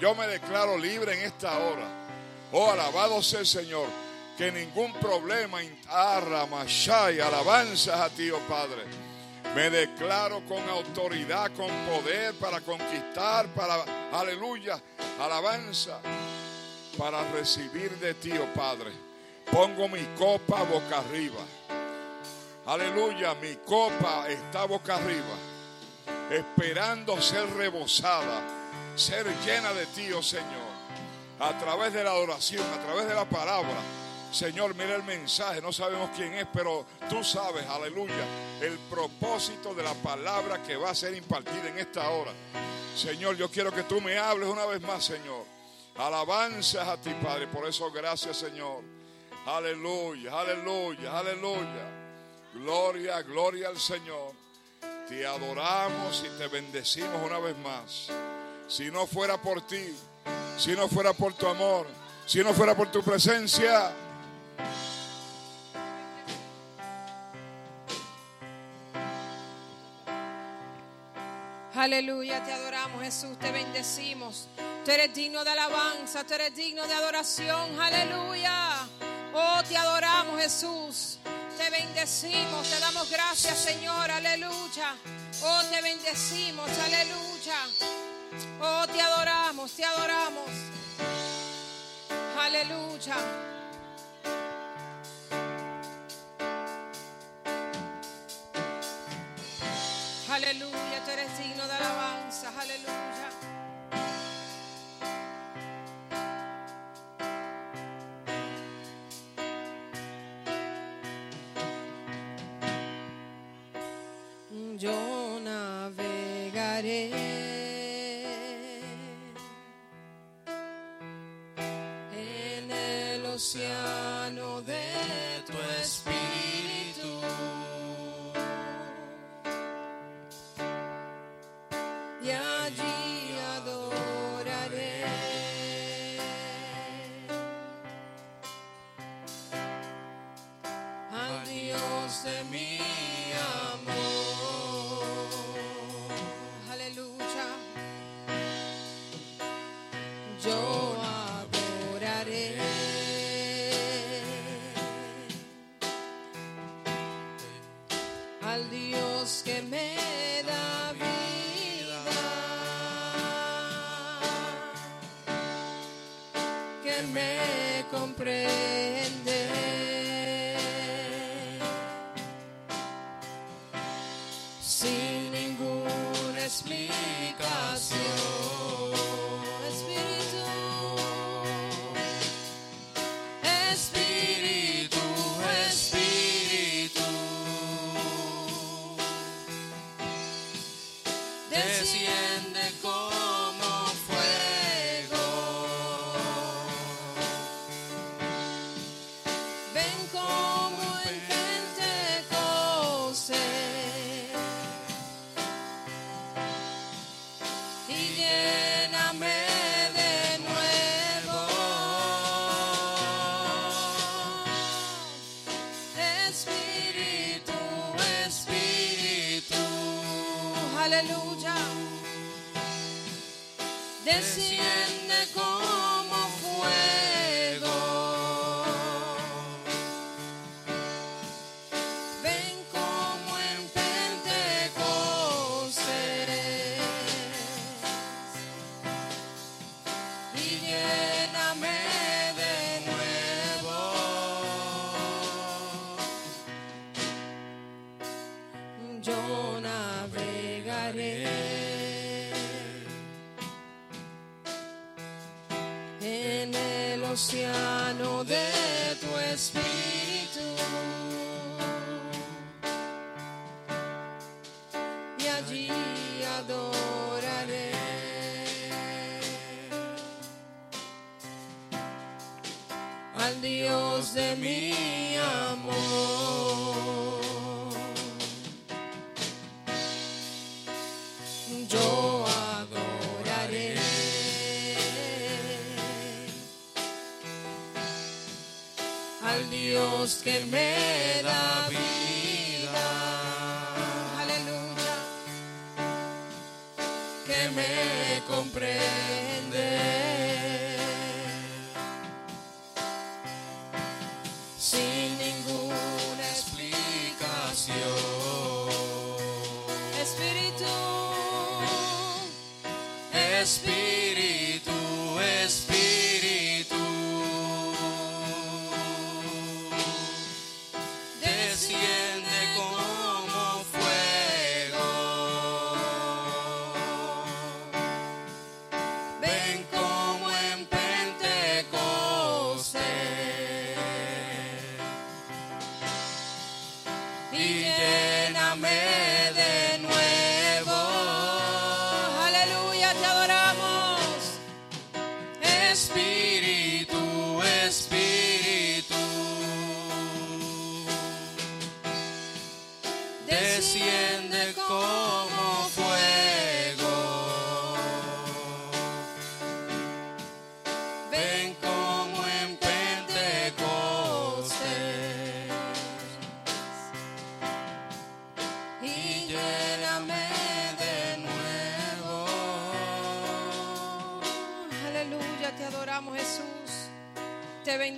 Yo me declaro libre en esta hora. Oh, alabado sea el Señor. Que ningún problema, y alabanzas a ti, oh Padre. Me declaro con autoridad, con poder para conquistar, para, aleluya, alabanza, para recibir de ti, oh Padre. Pongo mi copa boca arriba. Aleluya, mi copa está boca arriba, esperando ser rebosada, ser llena de ti, oh Señor, a través de la adoración, a través de la palabra. Señor, mira el mensaje, no sabemos quién es, pero tú sabes, aleluya, el propósito de la palabra que va a ser impartida en esta hora. Señor, yo quiero que tú me hables una vez más, Señor. Alabanzas a ti, Padre, por eso gracias, Señor. Aleluya, aleluya, aleluya. Gloria, gloria al Señor. Te adoramos y te bendecimos una vez más. Si no fuera por ti, si no fuera por tu amor, si no fuera por tu presencia. Aleluya, te adoramos Jesús, te bendecimos. Tú eres digno de alabanza, tú eres digno de adoración. Aleluya. Oh, te adoramos Jesús. Te bendecimos, te damos gracias, Señor, aleluya. Oh, te bendecimos, aleluya. Oh, te adoramos, te adoramos. Aleluya. Aleluya, tú eres digno de alabanza, aleluya. Yo navegaré. En el océano de océano que me da vida. Aleluya. Que me comprende. Sin ninguna explicación. Espíritu. Espíritu.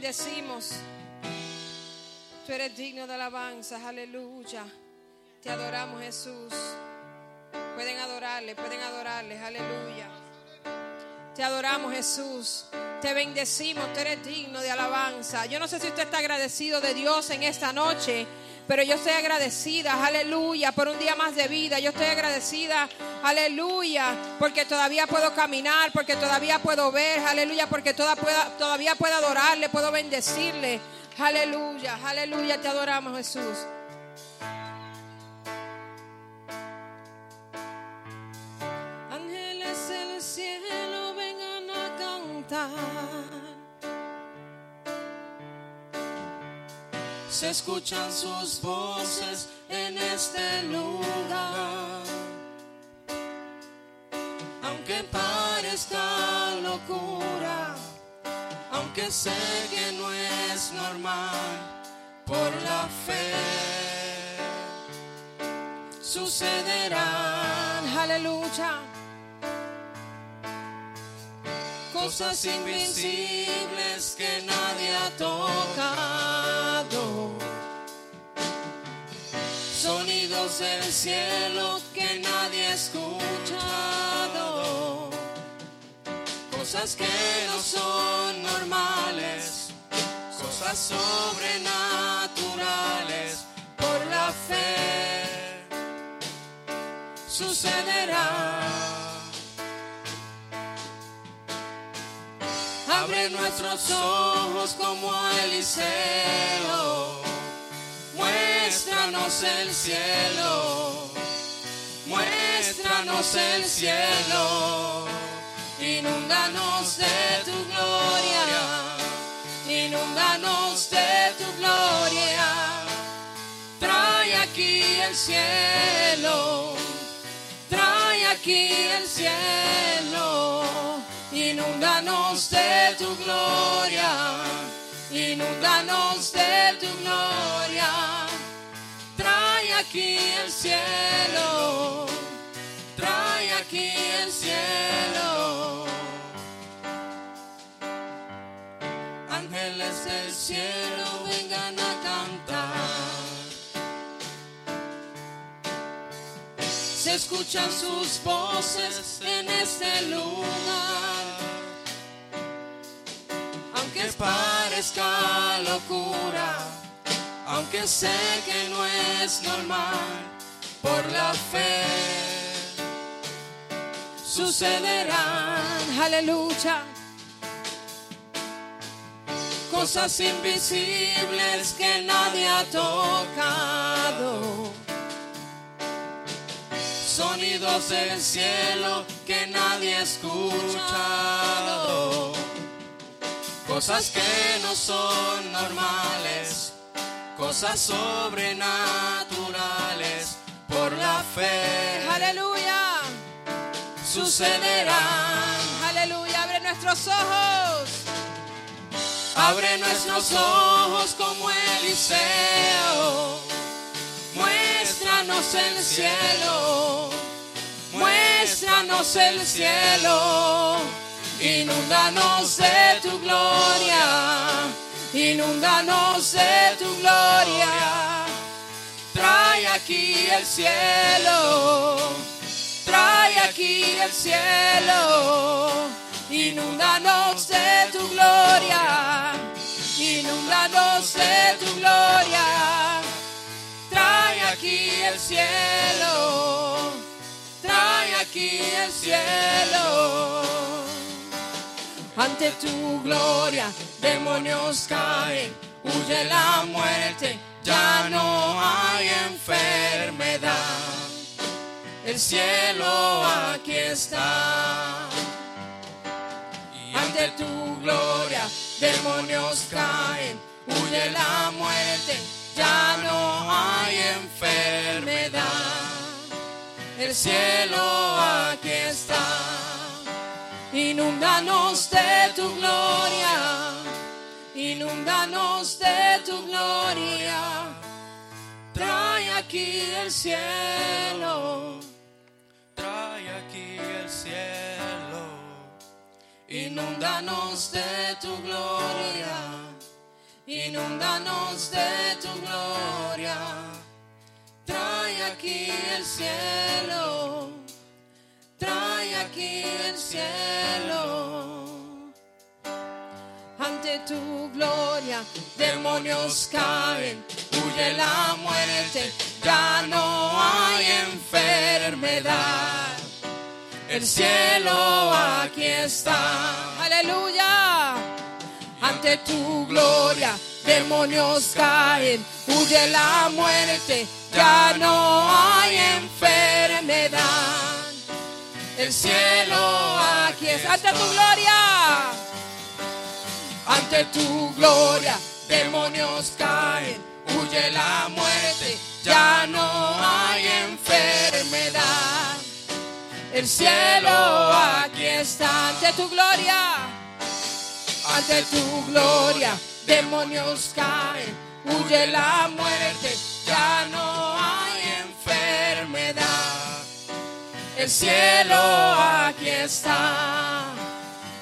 Bendecimos. Tú eres digno de alabanza. Aleluya. Te adoramos Jesús. Pueden adorarle, pueden adorarle. Aleluya. Te adoramos Jesús. Te bendecimos. Tú eres digno de alabanza. Yo no sé si usted está agradecido de Dios en esta noche. Pero yo estoy agradecida, aleluya, por un día más de vida. Yo estoy agradecida, aleluya, porque todavía puedo caminar, porque todavía puedo ver, aleluya, porque todavía puedo adorarle, puedo bendecirle. Aleluya, aleluya, te adoramos Jesús. Se escuchan sus voces en este lugar. Aunque parezca locura, aunque sé que no es normal, por la fe sucederán Aleluya. cosas invisibles que nadie ha tocado. Sonidos del cielo que nadie ha escuchado. Cosas que no son normales. Cosas sobrenaturales. Por la fe sucederá. Abre nuestros ojos como Eliseo. Muéstranos el cielo. Muéstranos el cielo. Inúndanos de tu gloria. Inúndanos de tu gloria. Trae aquí el cielo. Trae aquí el cielo. Inúndanos de tu gloria. Inúndanos de tu gloria. Trae aquí el cielo. Trae aquí el cielo. Ángeles del cielo vengan a cantar. Se escuchan sus voces en este lugar. Aunque parezca locura, aunque sé que no es normal, por la fe sucederán Aleluya. cosas invisibles que nadie ha tocado. Sonidos del cielo que nadie ha escuchado. Cosas que no son normales. Cosas sobrenaturales. Por la fe Aleluya. sucederán. Aleluya. Abre nuestros ojos. Abre nuestros ojos como Eliseo. Muéstranos el cielo. Muéstranos el cielo. Inúndanos de tu gloria. Inúndanos de tu gloria. Trae aquí el cielo. Trae aquí el cielo, inúndanos de tu gloria, inúndanos de tu gloria. Trae aquí el cielo, trae aquí el cielo. Ante tu gloria, demonios caen, huye la muerte, ya no hay enfermedad. El cielo aquí está. Ante tu gloria, demonios caen, huye la muerte, ya no hay enfermedad. El cielo aquí está. Inúndanos de tu gloria, inúndanos de tu gloria. Trae aquí el cielo, Trae aquí el cielo. inúndanos de tu gloria, inúndanos de tu gloria. Trae aquí el cielo, aquí el cielo. Ante tu gloria, demonios caen, huye la muerte, ya no hay enfermedad. El cielo aquí está. Aleluya. Ante tu gloria, demonios caen, huye la muerte, ya no hay enfermedad. El cielo aquí está. Ante tu gloria. Ante tu gloria, demonios caen, huye la muerte, ya no hay enfermedad. El cielo aquí está ante tu gloria, ante tu gloria, demonios caen, huye la muerte, ya no hay El cielo aquí está.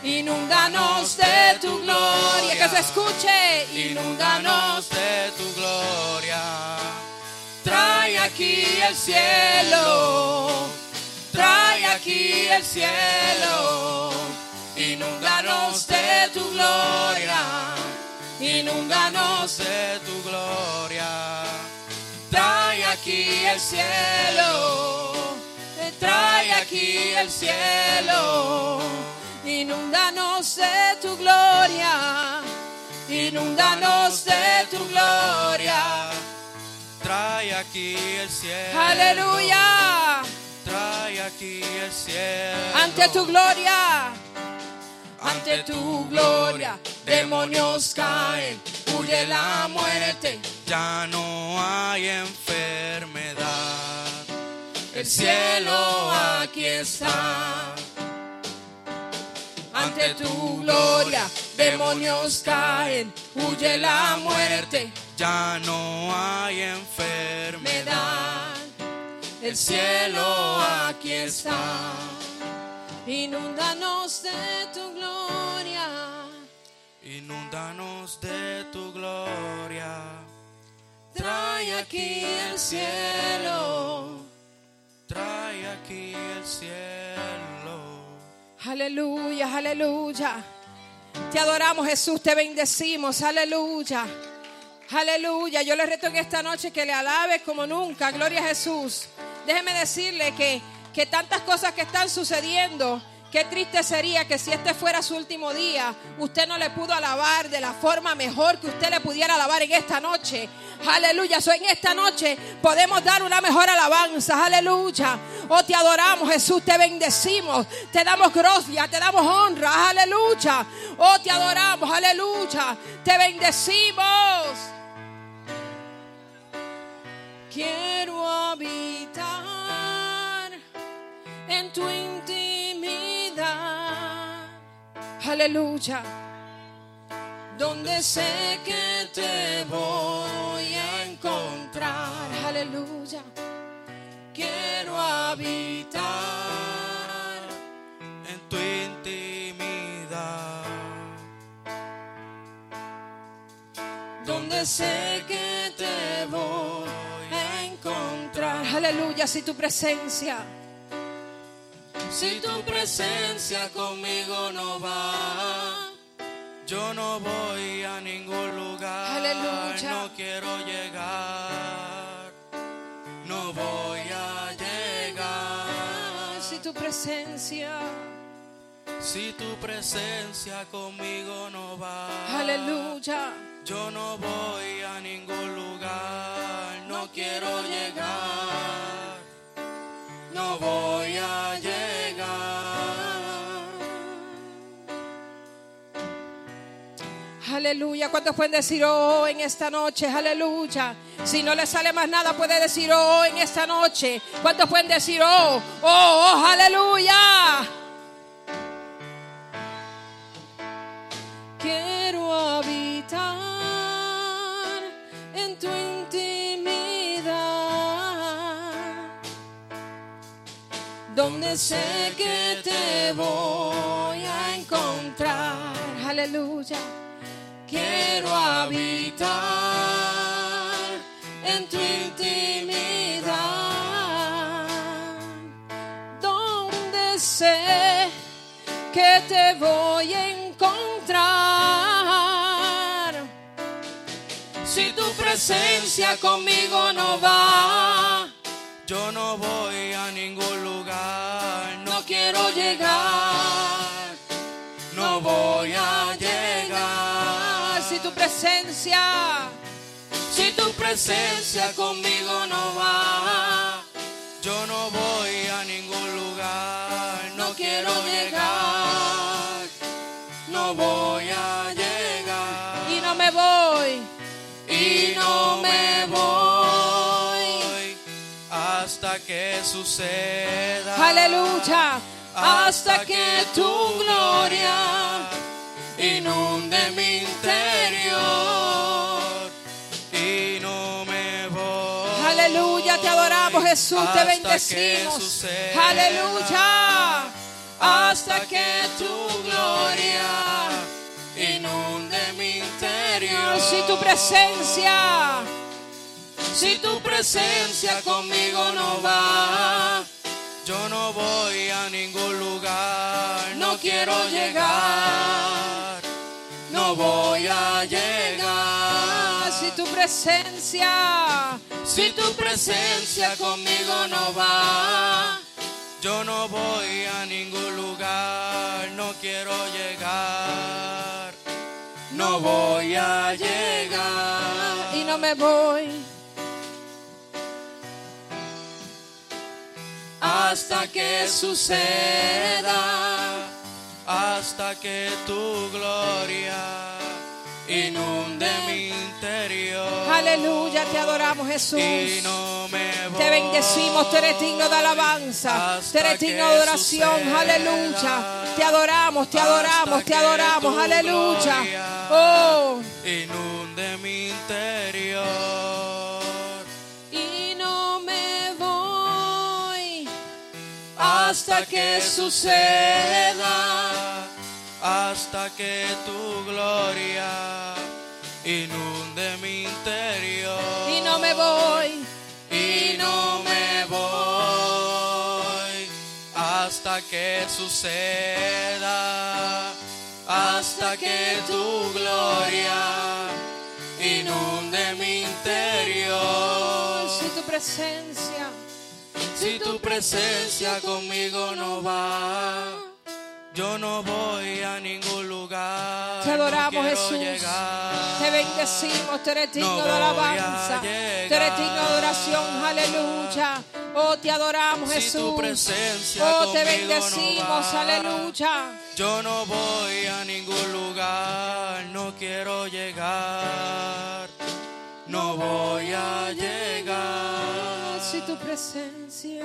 Inúndanos de tu gloria, que se escuche. Inúndanos, de tu gloria. trae aquí el cielo. Trae aquí el cielo. Inúndanos de tu gloria. Inúndanos, De tu gloria. trae aquí el cielo. Trae aquí el cielo. Inúndanos de tu gloria. Inúndanos de tu gloria. Trae aquí el cielo. Aleluya. Trae aquí el cielo. Ante tu gloria. Ante tu gloria. Demonios caen. Huye la muerte. Ya no hay enfermedad. El cielo aquí está. Ante tu gloria, demonios caen, huye la muerte, Ya no hay enfermedad. El cielo aquí está. Inúndanos de tu gloria. Inúndanos de tu gloria. Trae aquí el cielo. Trae aquí el cielo. Aleluya, aleluya. Te adoramos Jesús, te bendecimos, aleluya. Aleluya. Yo le reto en esta noche que le alabes como nunca. Gloria a Jesús. Déjeme decirle que, que tantas cosas que están sucediendo, qué triste sería que si este fuera su último día, usted no le pudo alabar de la forma mejor que usted le pudiera alabar en esta noche. Aleluya. So, en esta noche podemos dar una mejor alabanza. Aleluya. Oh, te adoramos, Jesús. Te bendecimos. Te damos gloria. Te damos honra. Aleluya. Oh, te adoramos. Aleluya. Te bendecimos. Quiero habitar en tu intimidad. Aleluya. Donde sé que te voy a encontrar. Aleluya. Quiero habitar. En tu intimidad. donde sé que te voy a encontrar. Aleluya, si tu presencia. Si tu presencia conmigo no va, yo no voy a ningún lugar. Aleluya. No quiero llegar. No voy a llegar. Si tu presencia, Si tu presencia conmigo no va. aleluya. Yo no voy a ningún lugar, no quiero llegar, no voy a llegar. Aleluya. ¿Cuántos pueden decir oh en esta noche? Aleluya. Si no le sale más nada, puede decir oh en esta noche. ¿Cuántos pueden decir oh, oh, oh, aleluya? Quiero habitar en tu intimidad, donde sé que te voy a encontrar. Aleluya. Quiero habitar en tu intimidad, donde sé que te voy a encontrar. Si tu presencia conmigo no va, yo no voy a ningún lugar, no quiero llegar, presencia, Si tu presencia conmigo no va, yo no voy a ningún lugar, no quiero llegar, no voy a llegar. Y no me voy, y no me voy hasta que suceda. aleluya, hasta que tu gloria inunde mi interior y no me voy. Aleluya, te adoramos Jesús, te bendecimos. suceda. Aleluya. hasta que tu gloria inunde mi interior. Si tu presencia, Si tu presencia conmigo no va, yo no voy a ningún lugar, no quiero llegar, voy a llegar. si tu presencia, Si tu presencia conmigo no va, yo no voy a ningún lugar, no quiero llegar, no voy a llegar. y no me voy, hasta que suceda, hasta que tu gloria inunde mi interior. aleluya, te adoramos Jesús. Y no me voy Te bendecimos, tú eres digno de alabanza, tú eres digno de adoración, suceda. aleluya. Te adoramos, te adoramos, te adoramos, aleluya. Oh, inunde mi interior. y no me voy hasta que suceda, hasta que tu gloria inunde mi interior. y no me voy. y no me voy hasta que suceda, hasta que tu gloria inunde mi interior. Si tu presencia, Si tu presencia conmigo no va, yo no voy a ningún lugar. Te adoramos, no Jesús. llegar. Te bendecimos, tú eres digno No de alabanza, tú eres digno de adoración, aleluya. Oh, te adoramos, Si tu Jesús. presencia Oh, te bendecimos, no aleluya. Yo no voy a ningún lugar, no quiero llegar, no voy a llegar. Si tu presencia,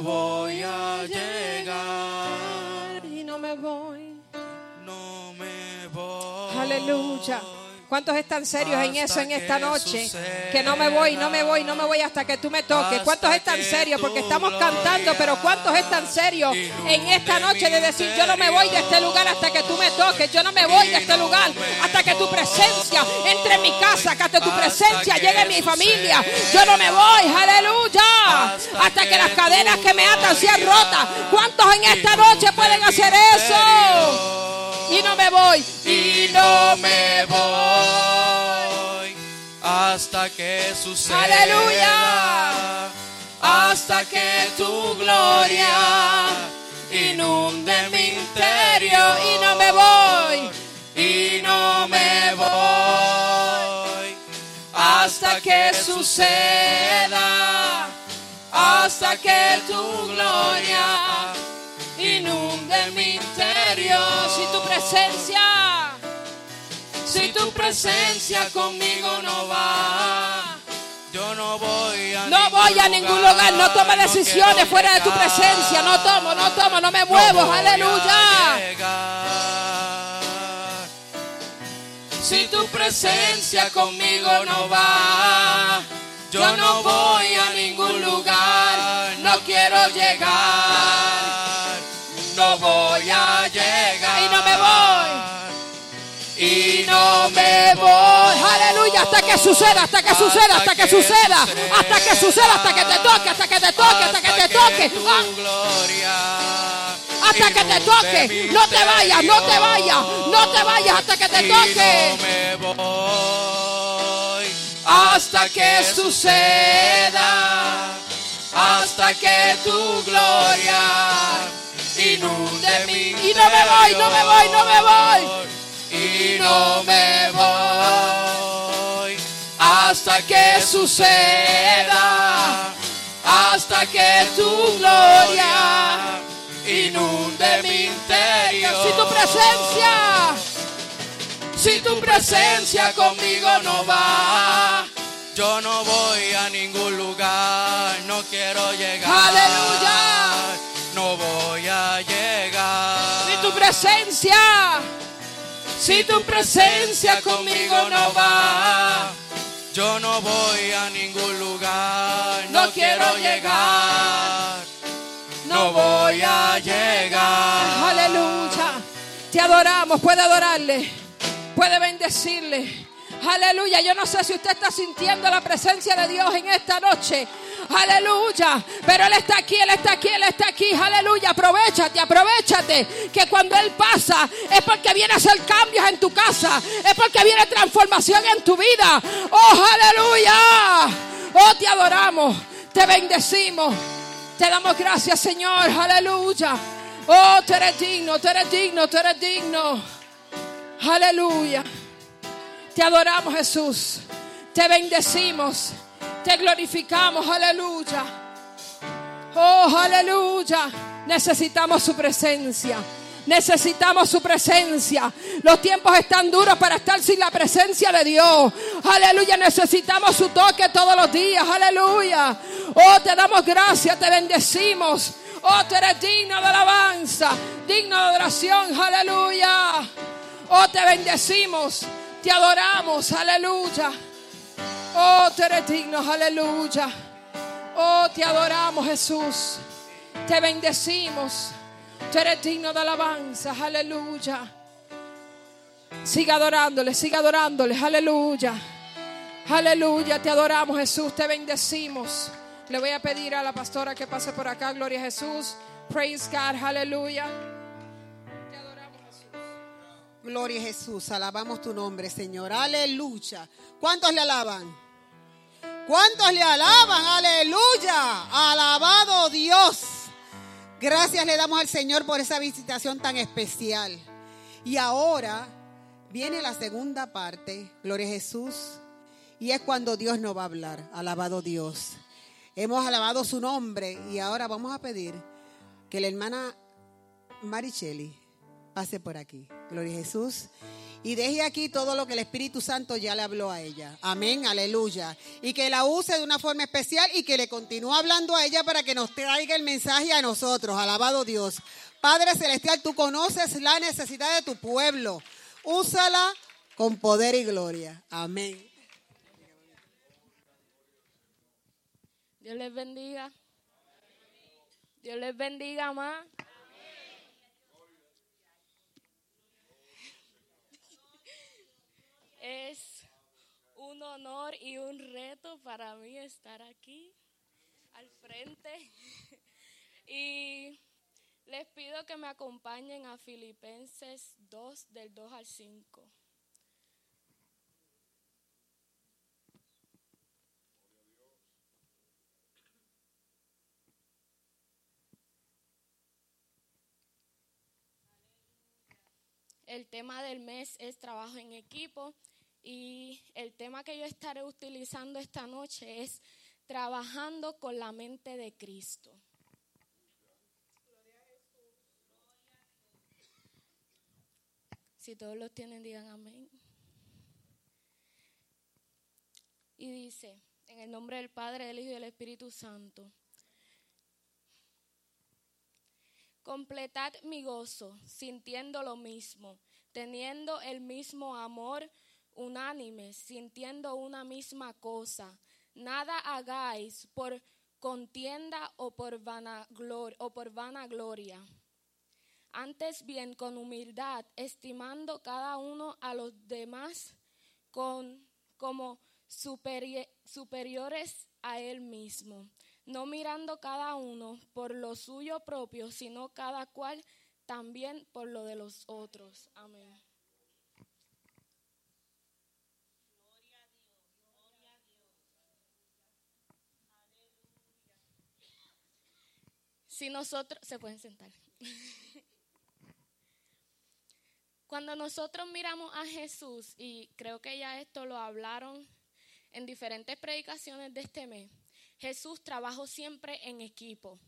voy a llegar. Y no me voy. No me voy. Aleluya. ¿Cuántos están serios en eso en esta que noche? suceda. Que no me voy, no me voy, no me voy hasta que tú me toques. ¿Cuántos están que serios? Porque estamos cantando, pero ¿cuántos están serios en esta noche de decir, yo no me voy de este lugar hasta que tú me toques, yo no me voy de este lugar hasta que tu presencia entre en mi casa, hasta tu presencia llegue a mi familia. Yo no me voy, aleluya, hasta que las cadenas que me atan sean rotas. ¿Cuántos en esta noche pueden hacer eso? Y no me voy, y no me voy hasta que suceda. Aleluya. Hasta que tu gloria inunde mi interior y no me voy. y no me voy hasta que suceda hasta que tu gloria inunde mi interior Si tu presencia, si tu presencia conmigo no va yo no voy a no voy a ningún lugar, no tomo no decisiones fuera de tu presencia, no tomo, no tomo, no me No muevo, a aleluya. Si tu presencia conmigo no va, yo no voy a ningún lugar, no quiero llegar, hasta que suceda, hasta que suceda, hasta que suceda, hasta que suceda, hasta que te toque, hasta que te toque, hasta que te toque. Ah, hasta que te inunde toque. No te vayas, no te vayas, no te vayas hasta que te toque. hasta que suceda, hasta que tu gloria inunde mi Y no me voy, no me voy, no me voy. Y no me voy hasta que suceda, hasta que tu gloria inunde mi interior. Si tu presencia, Si tu presencia conmigo no va, yo no voy a ningún lugar, no quiero llegar. Aleluya. No voy a llegar. si tu presencia, Si tu presencia conmigo no va, yo no voy a ningún lugar, no, No quiero quiero llegar, no voy a llegar. aleluya. Te adoramos, puede adorarle, puede bendecirle. Aleluya, yo no sé si usted está sintiendo la presencia de Dios en esta noche. Aleluya, pero Él está aquí, Él está aquí, Él está aquí. Aleluya, aprovechate, aprovechate. Que cuando Él pasa es porque viene a hacer cambios en tu casa, es porque viene transformación en tu vida. Oh, aleluya. Oh, te adoramos, te bendecimos. Te damos gracias, Señor. Aleluya. Oh, tú eres digno, tú eres digno, tú eres digno. Aleluya. Te adoramos, Jesús. Te bendecimos. Te glorificamos. Aleluya. Oh, aleluya. Necesitamos su presencia. Necesitamos su presencia. Los tiempos están duros para estar sin la presencia de Dios. Aleluya. Necesitamos su toque todos los días. Aleluya. Oh, te damos gracias. Te bendecimos. Oh, tú eres digno de alabanza. Digno de adoración. Aleluya. Oh, te bendecimos. Te adoramos. Aleluya. Oh, tú eres digno. Aleluya. Oh, te adoramos, Jesús. Te bendecimos. Tú eres digno de alabanza. Aleluya. Siga adorándole, siga adorándole. Aleluya. Aleluya. Te adoramos, Jesús. Te bendecimos. Le voy a pedir a la pastora que pase por acá. Gloria a Jesús. Praise God. Aleluya. Gloria a Jesús, alabamos tu nombre, Señor. Aleluya. ¿Cuántos le alaban? ¿Cuántos le alaban? Aleluya. Alabado Dios. Gracias le damos al Señor por esa visitación tan especial. Y ahora viene la segunda parte, Gloria a Jesús. Y es cuando Dios nos va a hablar. Alabado Dios. Hemos alabado su nombre y ahora vamos a pedir que la hermana Maricheli pase por aquí. Gloria a Jesús. Y deje aquí todo lo que el Espíritu Santo ya le habló a ella. Amén, aleluya. Y que la use de una forma especial y que le continúe hablando a ella para que nos traiga el mensaje a nosotros. Alabado Dios. Padre Celestial, tú conoces la necesidad de tu pueblo. úsala con poder y gloria. Amén. Dios les bendiga. Dios les bendiga más. Es un honor y un reto para mí estar aquí al frente. Y les pido que me acompañen a Filipenses 2 del 2 al 5. El tema del mes es trabajo en equipo y el tema que yo estaré utilizando esta noche es trabajando con la mente de Cristo. Si todos los tienen, digan amén. Y dice, en el nombre del Padre, del Hijo y del Espíritu Santo. Completad mi gozo, sintiendo lo mismo, teniendo el mismo amor unánime, sintiendo una misma cosa. Nada hagáis por contienda o por vanagloria, o por vanagloria. Antes bien, con humildad, estimando cada uno a los demás con, como superiores a él mismo no mirando cada uno por lo suyo propio, sino cada cual también por lo de los otros. Amén. Si nosotros, se pueden sentar. Cuando nosotros miramos a Jesús, y creo que ya esto lo hablaron en diferentes predicaciones de este mes, Jesús trabajó siempre en equipo.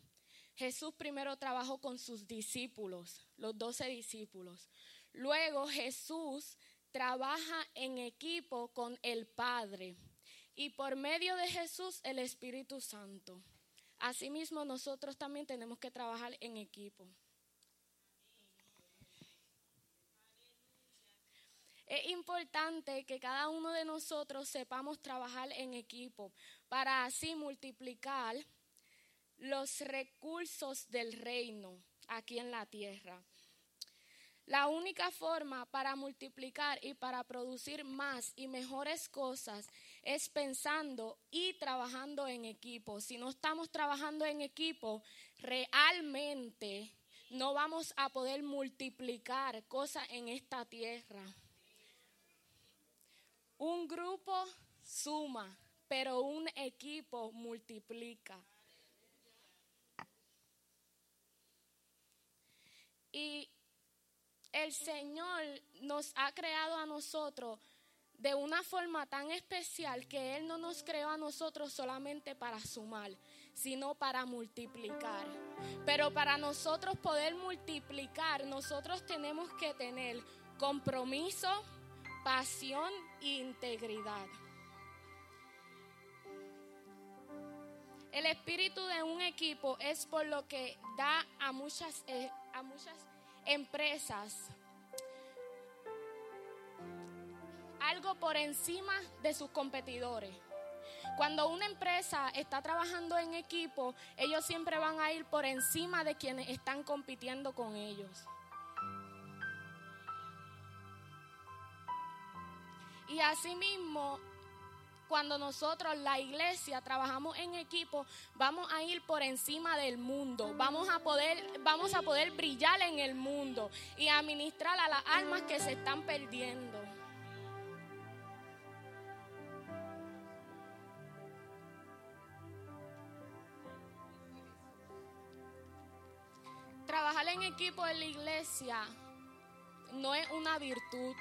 Jesús primero trabajó con sus discípulos, los doce discípulos. Luego Jesús trabaja en equipo con el Padre y por medio de Jesús el Espíritu Santo. Asimismo nosotros también tenemos que trabajar en equipo. Es importante que cada uno de nosotros sepamos trabajar en equipo para así multiplicar los recursos del reino aquí en la tierra. La única forma para multiplicar y para producir más y mejores cosas es pensando y trabajando en equipo. Si no estamos trabajando en equipo, realmente no vamos a poder multiplicar cosas en esta tierra. Un grupo suma, pero un equipo multiplica. Y el Señor nos ha creado a nosotros de una forma tan especial que Él no nos creó a nosotros solamente para sumar, sino para multiplicar. Pero para nosotros poder multiplicar, nosotros tenemos que tener compromiso, pasión e integridad. El espíritu de un equipo es por lo que da a muchas, eh, a muchas empresas algo por encima de sus competidores. Cuando una empresa está trabajando en equipo, ellos siempre van a ir por encima de quienes están compitiendo con ellos. Y asimismo, cuando nosotros, la iglesia, trabajamos en equipo, vamos a ir por encima del mundo. Vamos a poder, vamos a poder brillar en el mundo y administrar a las almas que se están perdiendo. Trabajar en equipo en la iglesia no es una virtud,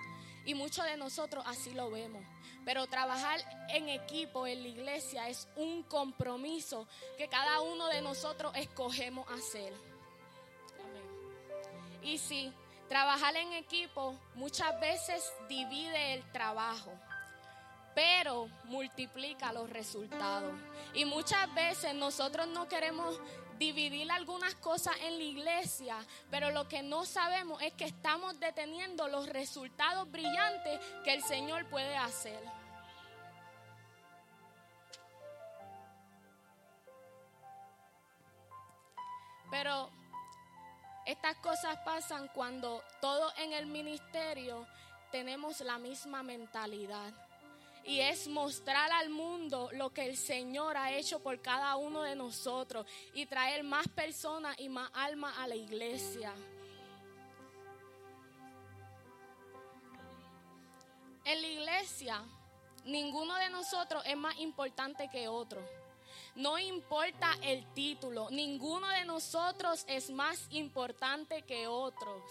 y muchos de nosotros así lo vemos. Pero trabajar en equipo en la iglesia es un compromiso que cada uno de nosotros escogemos hacer. Y sí, trabajar en equipo muchas veces divide el trabajo, pero multiplica los resultados. Y muchas veces nosotros no queremos dividir algunas cosas en la iglesia, pero lo que no sabemos es que estamos deteniendo los resultados brillantes que el Señor puede hacer. Pero estas cosas pasan cuando todos en el ministerio tenemos la misma mentalidad. Y es mostrar al mundo lo que el Señor ha hecho por cada uno de nosotros y traer más personas y más almas a la iglesia. En la iglesia, ninguno de nosotros es más importante que otro. No importa el título, ninguno de nosotros es más importante que otros.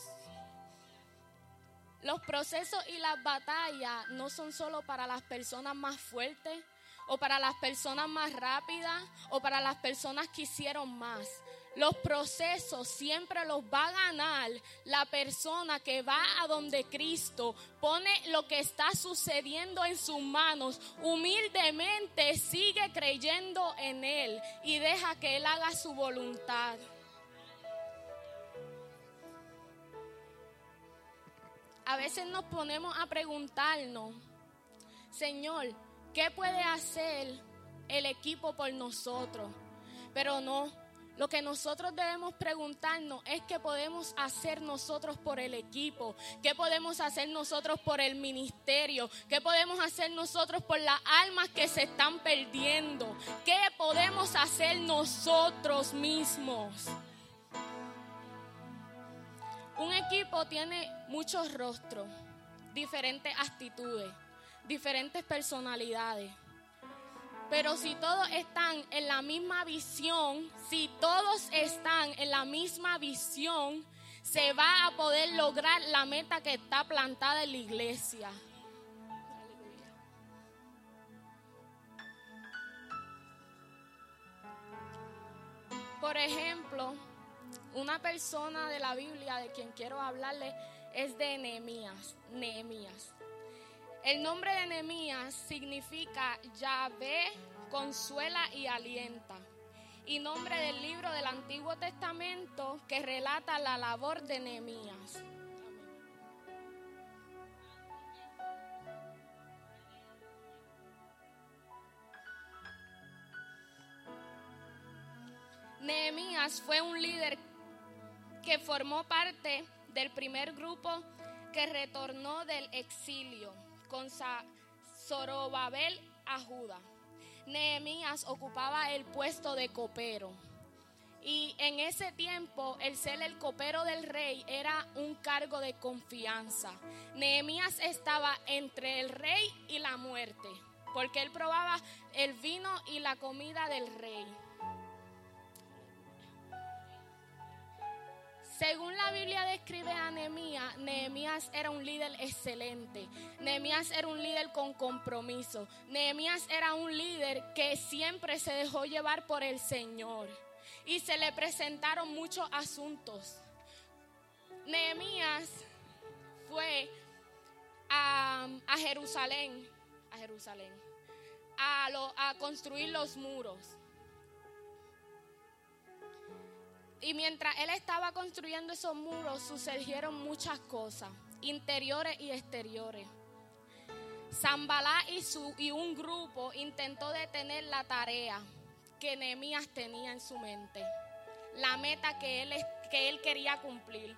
Los procesos y las batallas no son solo para las personas más fuertes o para las personas más rápidas o para las personas que hicieron más. Los procesos siempre los va a ganar la persona que va a donde Cristo, pone lo que está sucediendo en sus manos, humildemente sigue creyendo en Él y deja que Él haga su voluntad. A veces nos ponemos a preguntarnos, Señor, ¿qué puede hacer el equipo por nosotros? Pero no, lo que nosotros debemos preguntarnos es qué podemos hacer nosotros por el equipo, qué podemos hacer nosotros por el ministerio, qué podemos hacer nosotros por las almas que se están perdiendo, qué podemos hacer nosotros mismos. Un equipo tiene muchos rostros, diferentes actitudes, diferentes personalidades. Pero si todos están en la misma visión, si todos están en la misma visión, se va a poder lograr la meta que está plantada en la iglesia. Por ejemplo, una persona de la Biblia de quien quiero hablarle es de Nehemías. Nehemías. El nombre de Nehemías significa Yahvé consuela y alienta. Y nombre del libro del Antiguo Testamento que relata la labor de Nehemías. Nehemías fue un líder que formó parte del primer grupo que retornó del exilio con Zorobabel a Judá. Nehemías ocupaba el puesto de copero. Y en ese tiempo el ser el copero del rey era un cargo de confianza. Nehemías estaba entre el rey y la muerte, porque él probaba el vino y la comida del rey. Según la Biblia describe a Nehemías, Nehemías era un líder excelente. Nehemías era un líder con compromiso. Nehemías era un líder que siempre se dejó llevar por el Señor. Y se le presentaron muchos asuntos. Nehemías fue a, Jerusalén, a Jerusalén, a construir los muros. Y mientras él estaba construyendo esos muros, sucedieron muchas cosas, interiores y exteriores. Zambalá y, su, y un grupo intentó detener la tarea que Nehemías tenía en su mente, la meta que él, que él quería cumplir.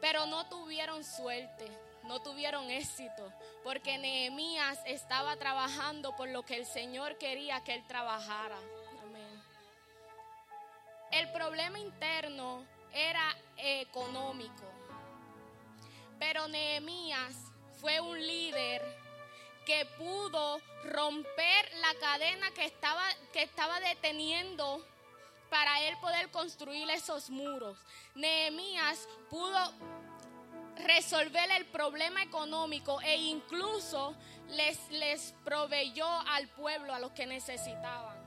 Pero no tuvieron suerte, no tuvieron éxito, porque Nehemías estaba trabajando por lo que el Señor quería que él trabajara. El problema interno era económico. Pero Nehemías fue un líder que pudo romper la cadena que estaba, que estaba deteniendo para él poder construir esos muros. Nehemías pudo resolver el problema económico e incluso les, les proveyó al pueblo a los que necesitaban.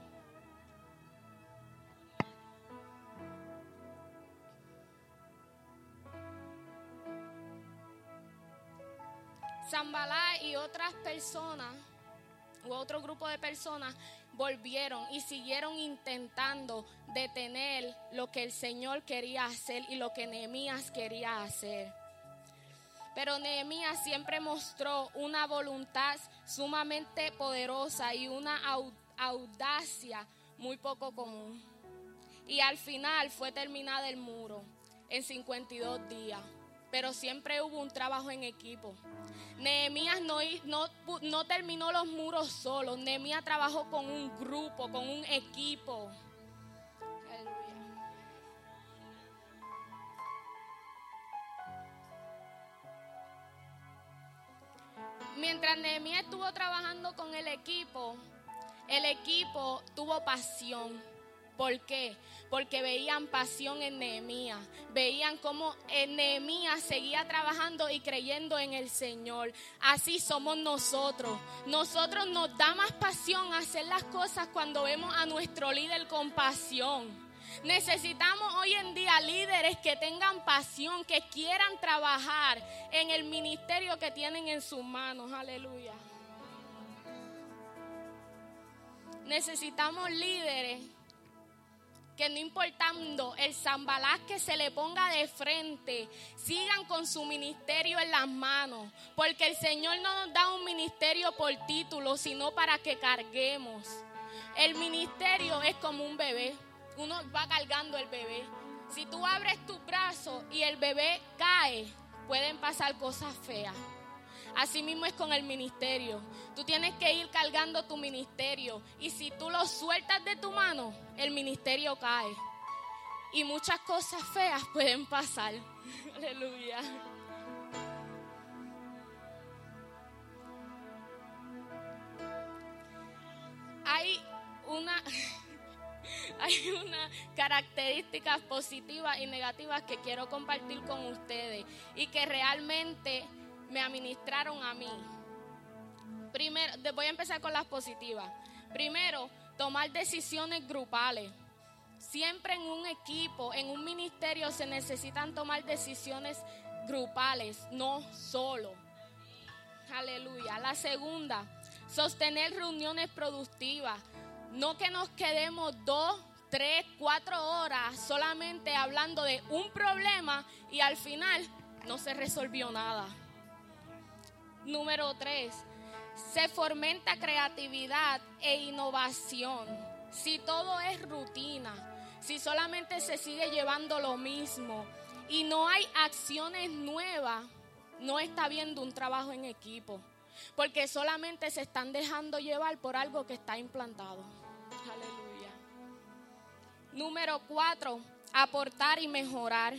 Zambalá y otras personas u otro grupo de personas volvieron y siguieron intentando detener lo que el Señor quería hacer y lo que Nehemías quería hacer. Pero Nehemías siempre mostró una voluntad sumamente poderosa y una audacia muy poco común. Y al final fue terminada el muro en 52 días. Pero siempre hubo un trabajo en equipo. Nehemías no, no, no terminó los muros solo. Nehemías trabajó con un grupo, con un equipo. Mientras Nehemías estuvo trabajando con el equipo, el equipo tuvo pasión. ¿Por qué? Porque veían pasión en Nehemías. Veían cómo Nehemías seguía trabajando y creyendo en el Señor. Así somos nosotros. Nosotros nos da más pasión hacer las cosas cuando vemos a nuestro líder con pasión. Necesitamos hoy en día líderes que tengan pasión, que quieran trabajar en el ministerio que tienen en sus manos. Aleluya. Necesitamos líderes no importando el zambalás que se le ponga de frente, sigan con su ministerio en las manos, porque el Señor no nos da un ministerio por título, sino para que carguemos. El ministerio es como un bebé uno va cargando el bebé. Si tú abres tu brazo y el bebé cae, pueden pasar cosas feas. Así mismo es con el ministerio. Tú tienes que ir cargando tu ministerio. Y si tú lo sueltas de tu mano, el ministerio cae. Y muchas cosas feas pueden pasar. Aleluya. Hay una hay unas características positivas y negativas que quiero compartir con ustedes y que realmente me administraron a mí. Primero, voy a empezar con las positivas. Primero, tomar decisiones grupales. Siempre en un equipo, en un ministerio se necesitan tomar decisiones grupales, no solo. Aleluya. La segunda, sostener reuniones productivas. No que nos quedemos dos, tres, cuatro horas solamente hablando de un problema y al final no se resolvió nada. Número tres, se fomenta creatividad e innovación. Si todo es rutina, si solamente se sigue llevando lo mismo y no hay acciones nuevas, no está viendo un trabajo en equipo, porque solamente se están dejando llevar por algo que está implantado. Número cuatro, aportar y mejorar.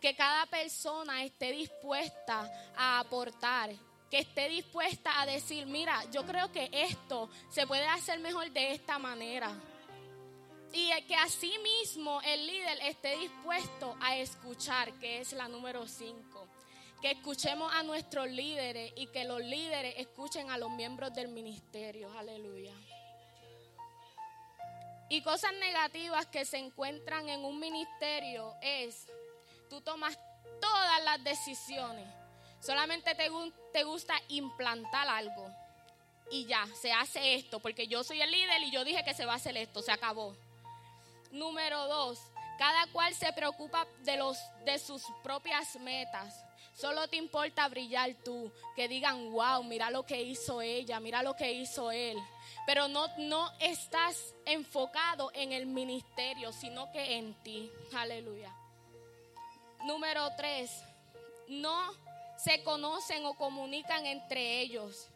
Que cada persona esté dispuesta a aportar, que esté dispuesta a decir, mira, yo creo que esto se puede hacer mejor de esta manera. Y que asimismo el líder esté dispuesto a escuchar, que es la número cinco. Que escuchemos a nuestros líderes y que los líderes escuchen a los miembros del ministerio. Aleluya. Y cosas negativas que se encuentran en un ministerio es, tú tomas todas las decisiones, solamente te, gusta implantar algo y ya, se hace esto, porque yo soy el líder y yo dije que se va a hacer esto, se acabó. Número dos, cada cual se preocupa de, los, de sus propias metas. Solo te importa brillar tú, que digan, wow, mira lo que hizo ella, mira lo que hizo él pero no, no estás enfocado en el ministerio, sino que en ti. Aleluya. Número tres, no se conocen o comunican entre ellos.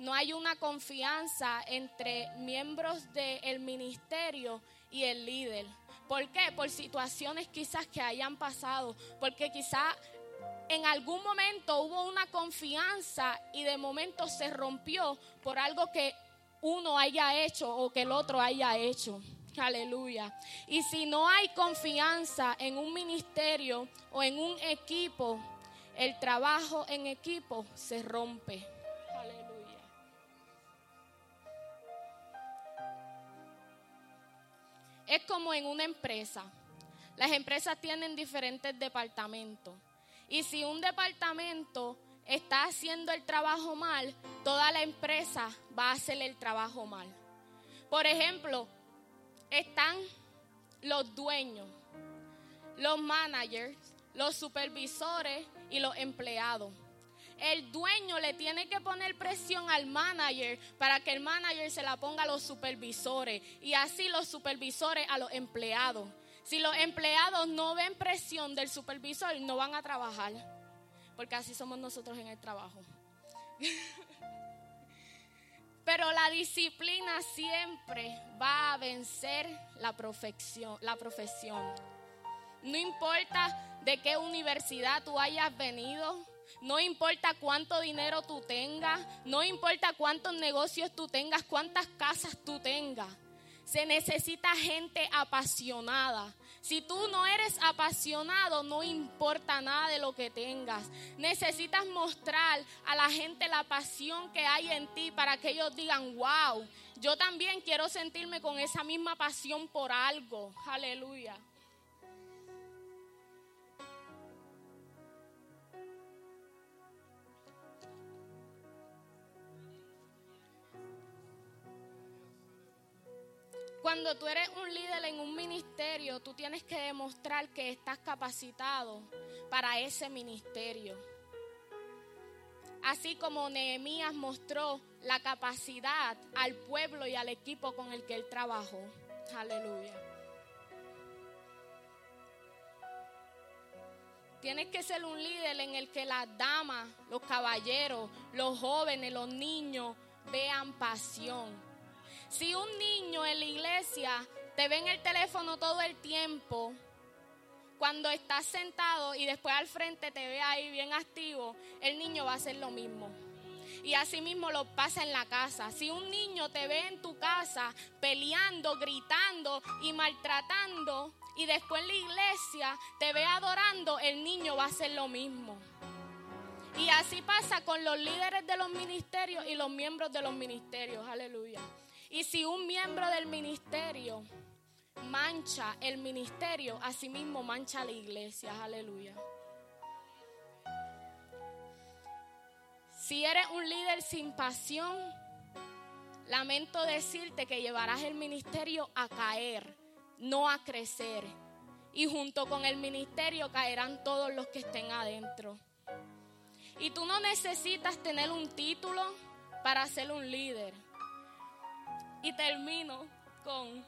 No hay una confianza entre miembros del ministerio y el líder. ¿Por qué? Por situaciones quizás que hayan pasado. Porque quizás en algún momento hubo una confianza y de momento se rompió por algo que uno haya hecho o que el otro haya hecho. Aleluya. Y si no hay confianza en un ministerio o en un equipo, el trabajo en equipo se rompe. Aleluya. Es como en una empresa. Las empresas tienen diferentes departamentos. Y si un departamento está haciendo el trabajo mal, toda la empresa va a hacer el trabajo mal. Por ejemplo, están los dueños, los managers, los supervisores y los empleados. El dueño le tiene que poner presión al manager para que el manager se la ponga a los supervisores y así los supervisores a los empleados. Si los empleados no ven presión del supervisor, no van a trabajar. Porque así somos nosotros en el trabajo. Pero la disciplina siempre va a vencer la profesión, la profesión. No importa de qué universidad tú hayas venido, no importa cuánto dinero tú tengas, no importa cuántos negocios tú tengas, cuántas casas tú tengas. Se necesita gente apasionada. Si tú no eres apasionado, no importa nada de lo que tengas. Necesitas mostrar a la gente la pasión que hay en ti para que ellos digan, wow, yo también quiero sentirme con esa misma pasión por algo. Aleluya. Cuando tú eres un líder en un ministerio, tú tienes que demostrar que estás capacitado para ese ministerio. Así como Nehemías mostró la capacidad al pueblo y al equipo con el que él trabajó. Aleluya. Tienes que ser un líder en el que las damas, los caballeros, los jóvenes, los niños vean pasión si un niño en la iglesia te ve en el teléfono todo el tiempo, cuando estás sentado y después al frente te ve ahí bien activo, el niño va a hacer lo mismo. Y así mismo lo pasa en la casa. Si un niño te ve en tu casa peleando, gritando y maltratando, y después en la iglesia te ve adorando, el niño va a hacer lo mismo. Y así pasa con los líderes de los ministerios y los miembros de los ministerios. Aleluya. Y si un miembro del ministerio mancha el ministerio, asimismo mancha la iglesia. Aleluya. Si eres un líder sin pasión, lamento decirte que llevarás el ministerio a caer, no a crecer. Y junto con el ministerio caerán todos los que estén adentro. Y tú no necesitas tener un título para ser un líder. Y termino con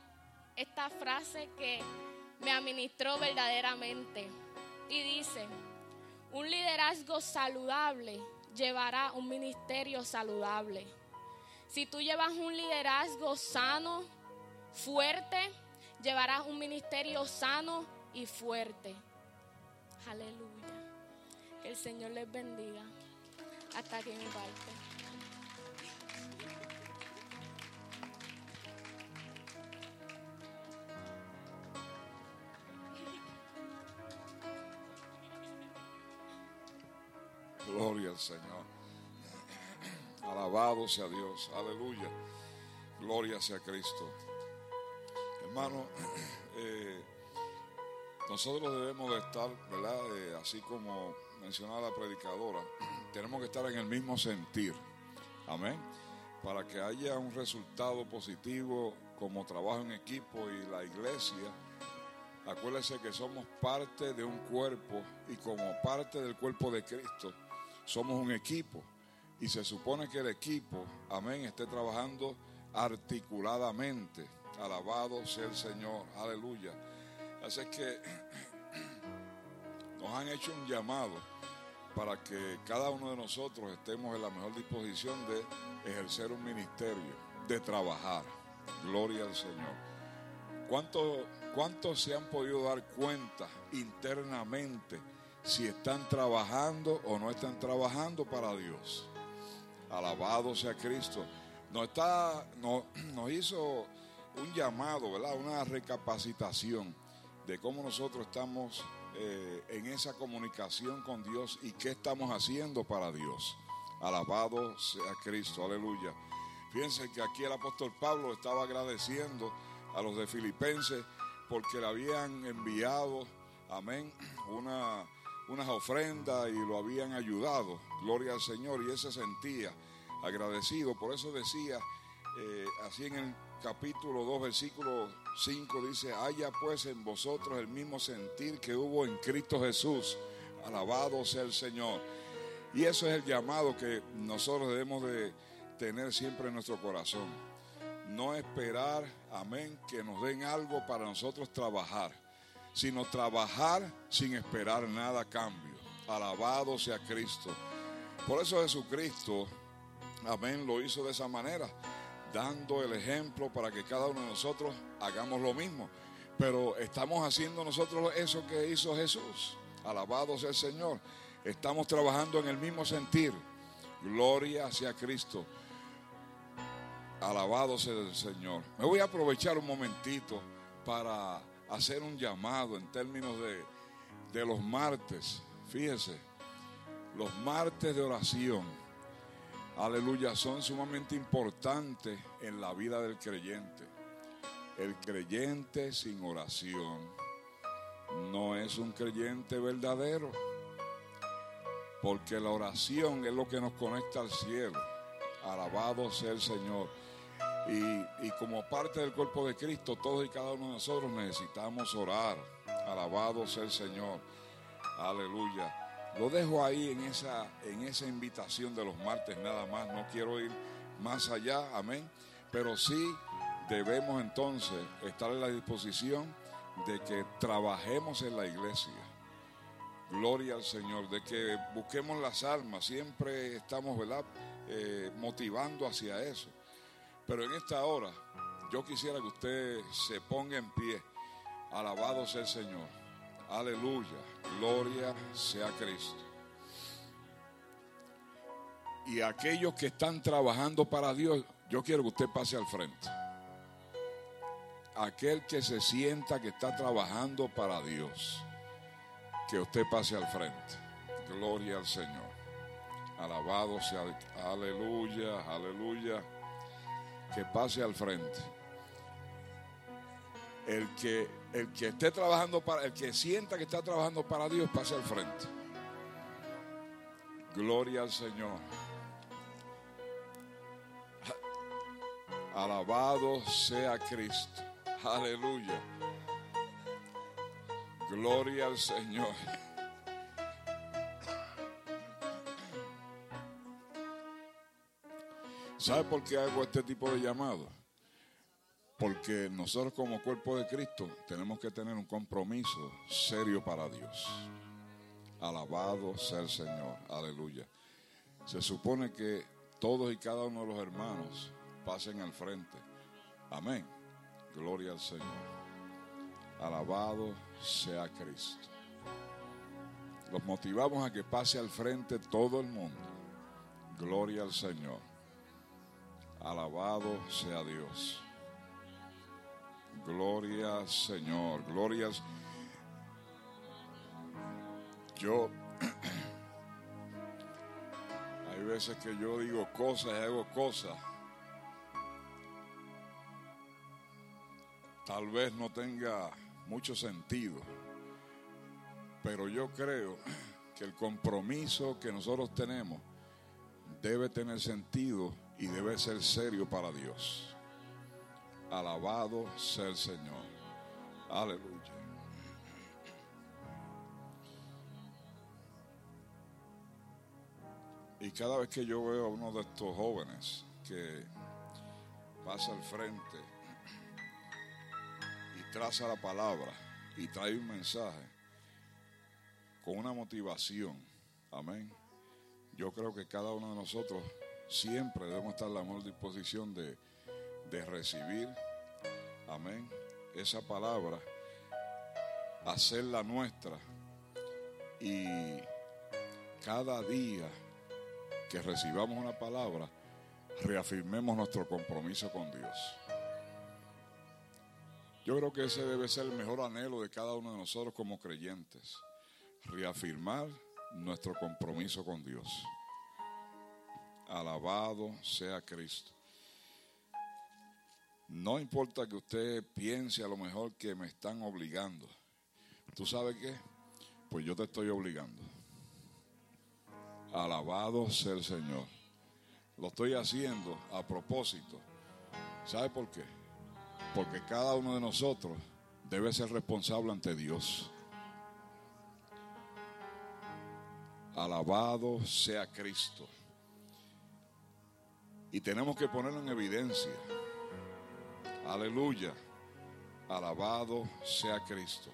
esta frase que me administró verdaderamente. Y dice, un liderazgo saludable llevará un ministerio saludable. Si tú llevas un liderazgo sano, fuerte, llevarás un ministerio sano y fuerte. Aleluya. Que el Señor les bendiga. Hasta aquí mi parte. Gloria al Señor. Alabado sea Dios. Aleluya. Gloria sea Cristo. Hermano, eh, nosotros debemos de estar, ¿verdad? Eh, así como mencionaba la predicadora, tenemos que estar en el mismo sentir. Amén. Para que haya un resultado positivo como trabajo en equipo y la iglesia Acuérdese que somos parte de un cuerpo y como parte del cuerpo de Cristo somos un equipo y se supone que el equipo, amén, esté trabajando articuladamente. Alabado sea el Señor, aleluya. Así que nos han hecho un llamado para que cada uno de nosotros estemos en la mejor disposición de ejercer un ministerio, de trabajar. Gloria al Señor. ¿Cuántos, cuántos se han podido dar cuenta internamente? Si están trabajando o no están trabajando para Dios. Alabado sea Cristo. Nos, está, nos hizo un llamado, ¿verdad? Una recapacitación de cómo nosotros estamos eh, en esa comunicación con Dios y qué estamos haciendo para Dios. Alabado sea Cristo, aleluya. Fíjense que aquí el apóstol Pablo estaba agradeciendo a los de Filipenses porque le habían enviado, amén, una unas ofrendas y lo habían ayudado. Gloria al Señor. Y él se sentía agradecido. Por eso decía, eh, así en el capítulo 2, versículo 5, dice, haya pues en vosotros el mismo sentir que hubo en Cristo Jesús. Alabado sea el Señor. Y eso es el llamado que nosotros debemos de tener siempre en nuestro corazón. No esperar, amén, que nos den algo para nosotros trabajar, sino trabajar sin esperar nada a cambio. Alabado sea Cristo. Por eso Jesucristo, amén, lo hizo de esa manera, dando el ejemplo para que cada uno de nosotros hagamos lo mismo. Pero estamos haciendo nosotros eso que hizo Jesús. Alabado sea el Señor. Estamos trabajando en el mismo sentir. Gloria sea Cristo. Alabado sea el Señor. Me voy a aprovechar un momentito para hacer un llamado en términos de, de los martes. Fíjese, los martes de oración, aleluya, son sumamente importantes en la vida del creyente. El creyente sin oración no es un creyente verdadero. Porque la oración es lo que nos conecta al cielo. Alabado sea el Señor. Y, como parte del cuerpo de Cristo, todos y cada uno de nosotros necesitamos orar. Alabado sea el Señor. Aleluya. Lo dejo ahí en esa, en esa invitación de los martes nada más. No quiero ir más allá. Amén. Pero sí debemos entonces estar en la disposición de que trabajemos en la iglesia. Gloria al Señor, de que busquemos las almas, siempre estamos ¿verdad? Eh, motivando hacia eso. Pero en esta hora yo quisiera que usted se ponga en pie. Alabado sea el Señor. Aleluya. Gloria sea Cristo. Y aquellos que están trabajando para Dios, yo quiero que usted pase al frente. Aquel que se sienta que está trabajando para Dios que usted pase al frente. Gloria al Señor. Alabado sea. Aleluya, aleluya. Que pase al frente. El que, el que esté trabajando para, el que sienta que está trabajando para Dios, pase al frente. Gloria al Señor. Alabado sea Cristo. Aleluya. Gloria al Señor. ¿Sabe por qué hago este tipo de llamado? Porque nosotros como cuerpo de Cristo tenemos que tener un compromiso serio para Dios. Alabado sea el Señor. Aleluya. Se supone que todos y cada uno de los hermanos pasen al frente. Amén. Gloria al Señor. Alabado sea Cristo. Los motivamos a que pase al frente todo el mundo. Gloria al Señor. Alabado sea Dios. Gloria Señor. Gloria al Yo hay veces que yo digo cosas y hago cosas. Tal vez no tenga mucho sentido. Pero yo creo que el compromiso que nosotros tenemos debe tener sentido y debe ser serio para Dios. Alabado sea el Señor. Aleluya. Y cada vez que yo veo a uno de estos jóvenes que pasa al frente traza la palabra y trae un mensaje con una motivación. Amén. Yo creo que cada uno de nosotros siempre debemos estar en la mejor disposición de, de recibir. Amén. Esa palabra, hacerla nuestra. Y cada día que recibamos una palabra, reafirmemos nuestro compromiso con Dios. Yo creo que ese debe ser el mejor anhelo de cada uno de nosotros como creyentes. Reafirmar nuestro compromiso con Dios. Alabado sea Cristo. No importa que usted piense a lo mejor que me están obligando. ¿Tú sabes qué? Pues yo te estoy obligando. Alabado sea el Señor. Lo estoy haciendo a propósito. ¿Sabe por qué? Porque cada uno de nosotros debe ser responsable ante Dios. Alabado sea Cristo. Y tenemos que ponerlo en evidencia. Aleluya. Alabado sea Cristo.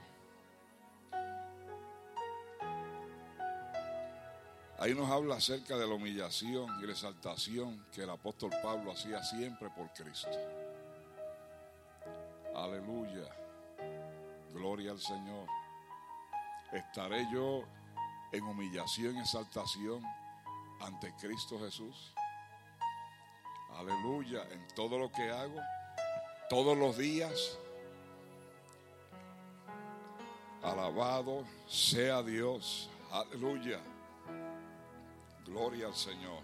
Ahí nos habla acerca de la humillación y la exaltación que el apóstol Pablo hacía siempre por Cristo. Aleluya. Gloria al Señor. Estaré yo en humillación y exaltación ante Cristo Jesús. Aleluya. En todo lo que hago, todos los días. Alabado sea Dios. Aleluya. Gloria al Señor.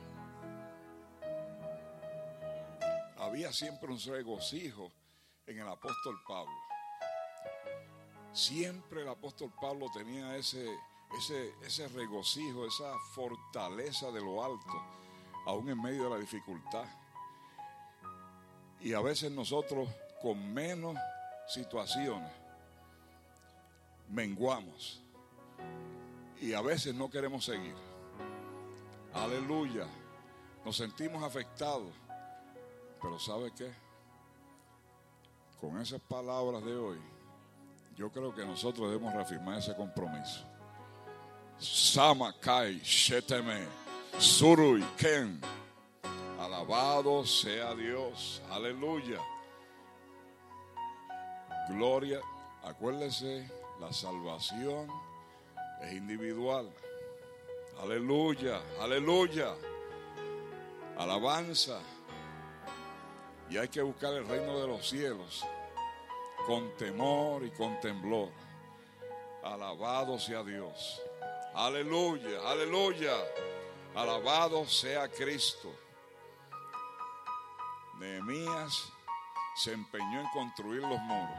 Había siempre un regocijo en el apóstol Pablo. Siempre el apóstol Pablo tenía ese, ese, ese regocijo, esa fortaleza de lo alto, aún en medio de la dificultad. Y a veces nosotros con menos situaciones menguamos y a veces no queremos seguir. Aleluya. Nos sentimos afectados. Pero ¿sabe qué? Con esas palabras de hoy, yo creo que nosotros debemos reafirmar ese compromiso. Samakai Sheteme Surui Ken. Alabado sea Dios. Aleluya. Gloria. Acuérdese, la salvación es individual. Aleluya, aleluya. Alabanza. Y hay que buscar el reino de los cielos con temor y con temblor. Alabado sea Dios. Aleluya, aleluya. Alabado sea Cristo. Nehemías se empeñó en construir los muros.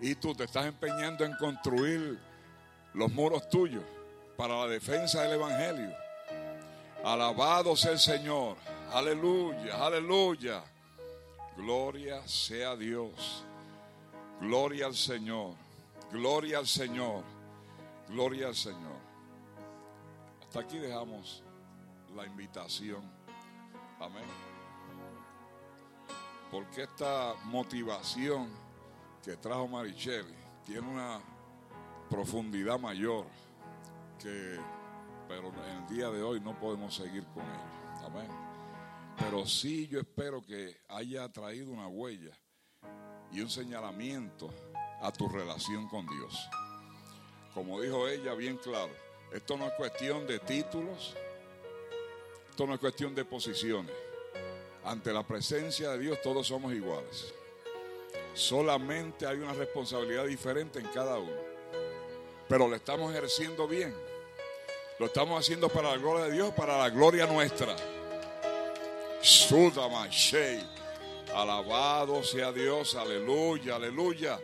Y tú te estás empeñando en construir los muros tuyos para la defensa del Evangelio. Alabado sea el Señor. Aleluya, aleluya. Gloria sea Dios. Gloria al Señor. Gloria al Señor. Gloria al Señor. Hasta aquí dejamos la invitación. Amén. Porque esta motivación que trajo Maricheli tiene una profundidad mayor que, pero en el día de hoy no podemos seguir con ello. Amén. Pero sí yo espero que haya traído una huella y un señalamiento a tu relación con Dios. Como dijo ella bien claro, esto no es cuestión de títulos, esto no es cuestión de posiciones. Ante la presencia de Dios todos somos iguales. Solamente hay una responsabilidad diferente en cada uno. Pero lo estamos ejerciendo bien. Lo estamos haciendo para la gloria de Dios, para la gloria nuestra. Alabado sea Dios, aleluya, aleluya.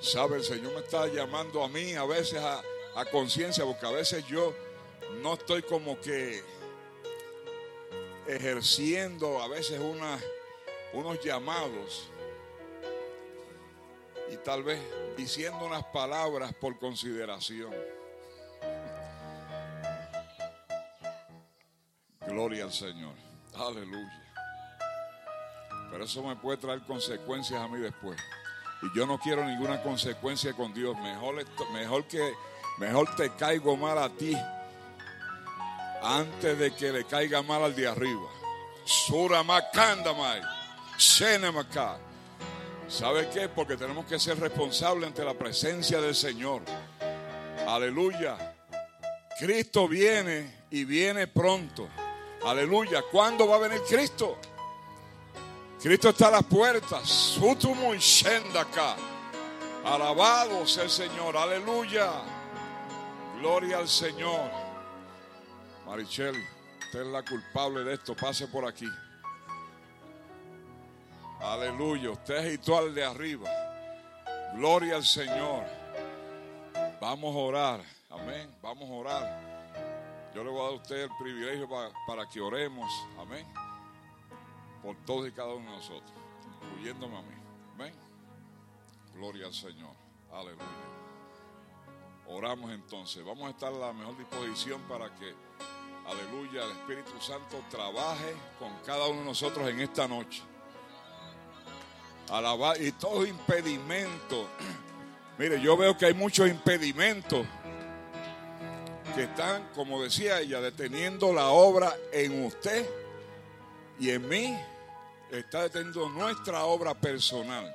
Sabe, el Señor me está llamando a mí a veces a, a conciencia, porque a veces yo no estoy como que ejerciendo a veces unos llamados y tal vez diciendo unas palabras por consideración. Gloria al Señor. Aleluya. Pero eso me puede traer consecuencias a mí después. Y yo no quiero ninguna consecuencia con Dios. Mejor, mejor que mejor te caigo mal a ti antes de que le caiga mal al de arriba. Sura Makandamai. ¿Sabe qué? Porque tenemos que ser responsables ante la presencia del Señor. Aleluya. Cristo viene y viene pronto. Aleluya. ¿Cuándo va a venir Cristo? Cristo está a las puertas. Sutumu y. Alabado sea el Señor. Aleluya. Gloria al Señor. Marichel, usted es la culpable de esto. Pase por aquí. Aleluya. Usted es al de arriba. Gloria al Señor. Vamos a orar. Amén. Vamos a orar. Yo le voy a dar a usted el privilegio para, para que oremos. Amén. Por todos y cada uno de nosotros, incluyéndome a mí. Amén. Gloria al Señor. Aleluya. Oramos entonces. Vamos a estar a la mejor disposición para que, aleluya, el Espíritu Santo trabaje con cada uno de nosotros en esta noche. Alabar y todo impedimento. Mire, yo veo que hay muchos impedimentos que están, como decía ella, deteniendo la obra en usted y en mí. Está deteniendo nuestra obra personal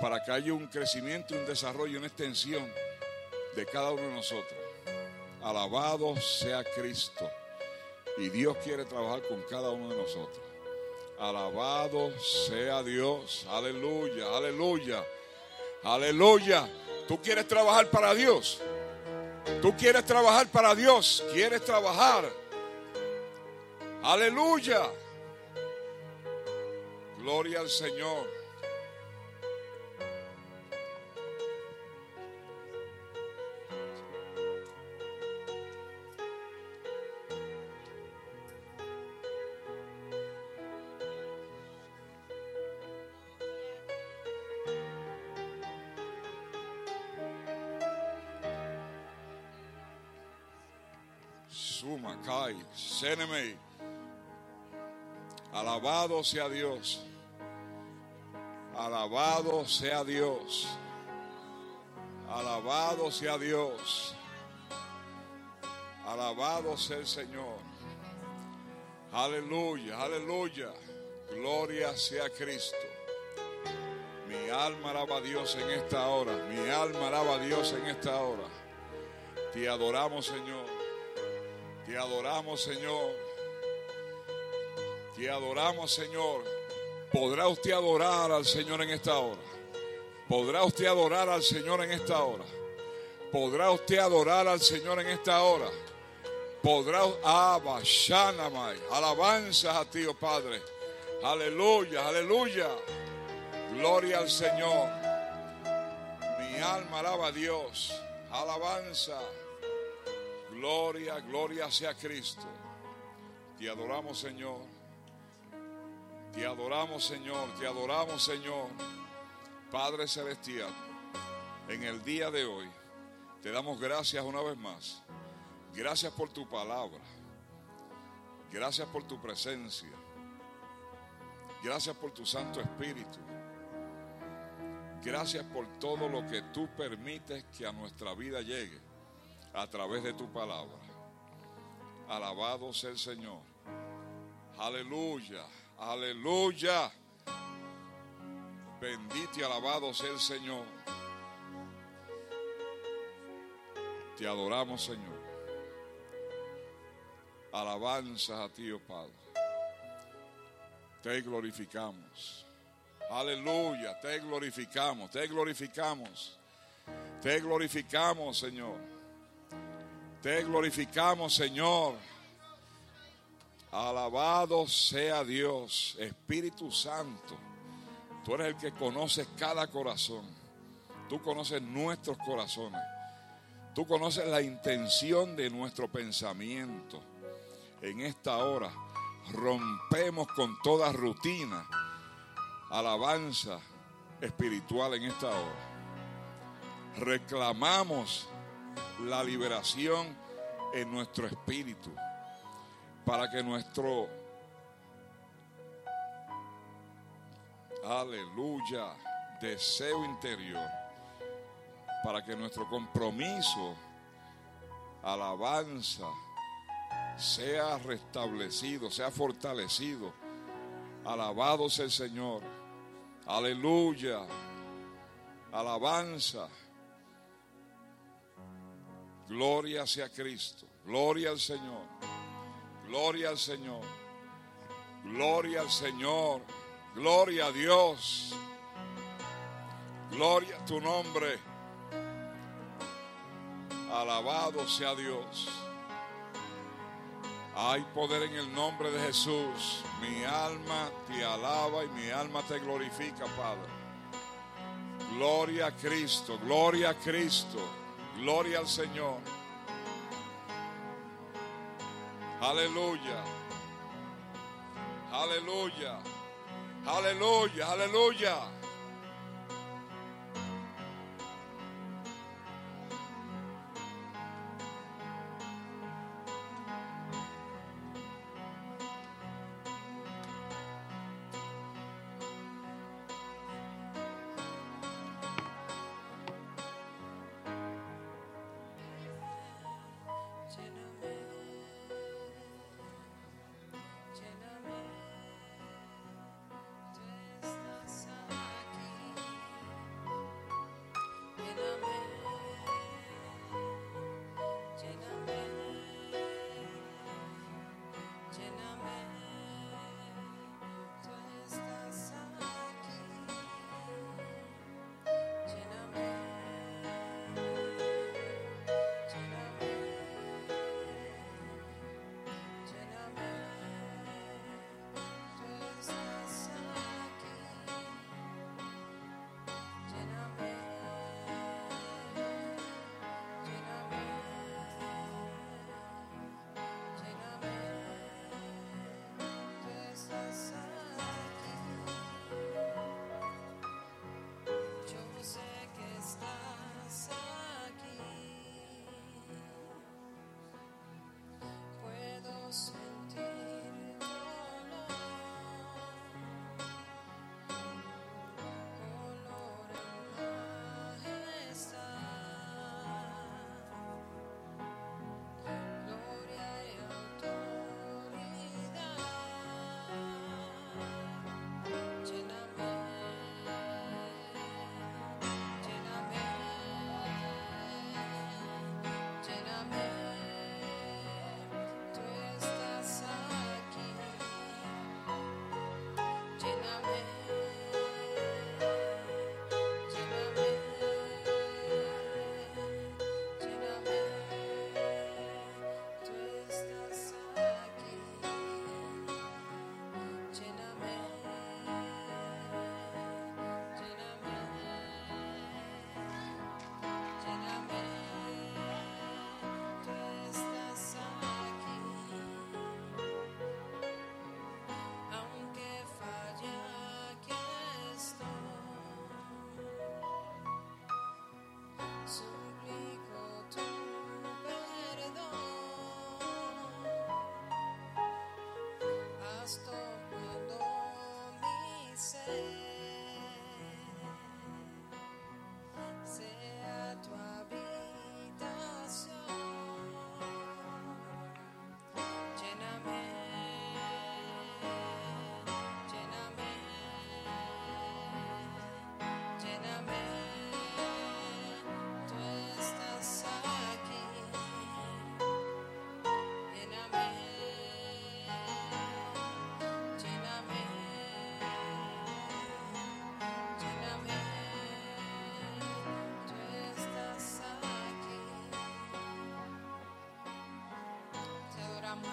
para que haya un crecimiento, un desarrollo, una extensión de cada uno de nosotros. Alabado sea Cristo. Y Dios quiere trabajar con cada uno de nosotros. Alabado sea Dios. Aleluya, aleluya, aleluya. ¿Tú quieres trabajar para Dios? ¿Tú quieres trabajar para Dios? ¿Quieres trabajar? Aleluya. Gloria al Señor. Seneme. Alabado sea Dios. Alabado sea Dios. Alabado sea Dios. Alabado sea el Señor. Aleluya, aleluya. Gloria sea Cristo. Mi alma alaba a Dios en esta hora. Mi alma alaba a Dios en esta hora. Te adoramos, Señor. Te adoramos, Señor. Te adoramos, Señor. ¿Podrá usted adorar al Señor en esta hora? ¿Podrá usted adorar al Señor en esta hora? ¿Podrá usted adorar al Señor en esta hora? Podrá Abashanamai. Alabanzas a ti, oh Padre. Aleluya, aleluya. Gloria al Señor. Mi alma alaba a Dios. Alabanza. Gloria, gloria sea Cristo. Te adoramos, Señor. Te adoramos, Señor. Te adoramos, Señor. Padre Celestial, en el día de hoy te damos gracias una vez más. Gracias por tu palabra. Gracias por tu presencia. Gracias por tu Santo Espíritu. Gracias por todo lo que tú permites que a nuestra vida llegue a través de tu palabra. Alabado sea el Señor. Aleluya, aleluya. Bendito y alabado sea el Señor. Te adoramos, Señor. Alabanzas a ti, oh Padre. Te glorificamos. Aleluya, te glorificamos, te glorificamos. Te glorificamos, Señor. Te glorificamos, Señor. Alabado sea Dios, Espíritu Santo. Tú eres el que conoces cada corazón. Tú conoces nuestros corazones. Tú conoces la intención de nuestro pensamiento. En esta hora rompemos con toda rutina, alabanza espiritual en esta hora. Reclamamos la liberación en nuestro espíritu para que nuestro aleluya deseo interior para que nuestro compromiso alabanza sea restablecido, sea fortalecido. Alabado sea el Señor. Aleluya. Alabanza. Gloria sea Cristo. Gloria al Señor. Gloria al Señor. Gloria al Señor. Gloria a Dios. Gloria a tu nombre. Alabado sea Dios. Hay poder en el nombre de Jesús. Mi alma te alaba y mi alma te glorifica, Padre. Gloria a Cristo, gloria a Cristo, Gloria al Señor. Aleluya. Aleluya. Aleluya. Aleluya. say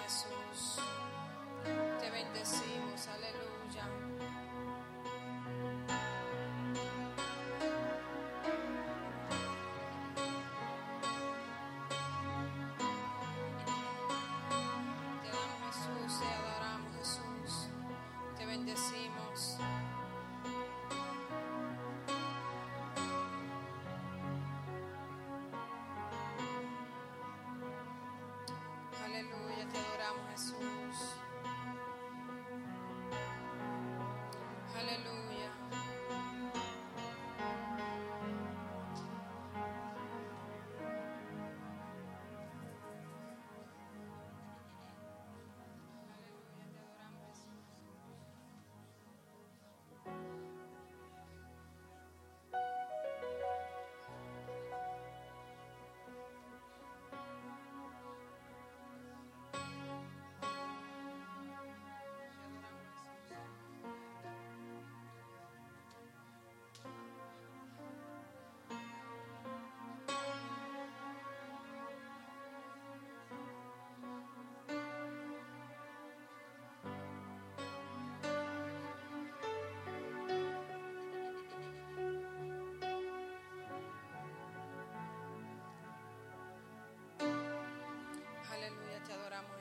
Jesús. Te bendecimos, aleluya. Aleluya, te adoramos Jesús.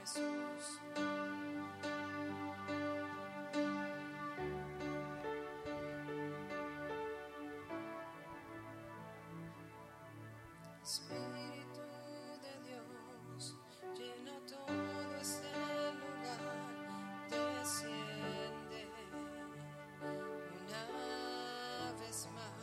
Espíritu de Dios, llena todo este lugar, desciende una vez más.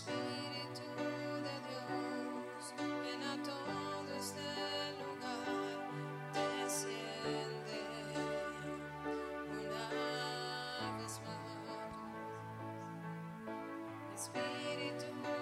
Espíritu de Dios en a todos este lugar desciende una vez más Espíritu.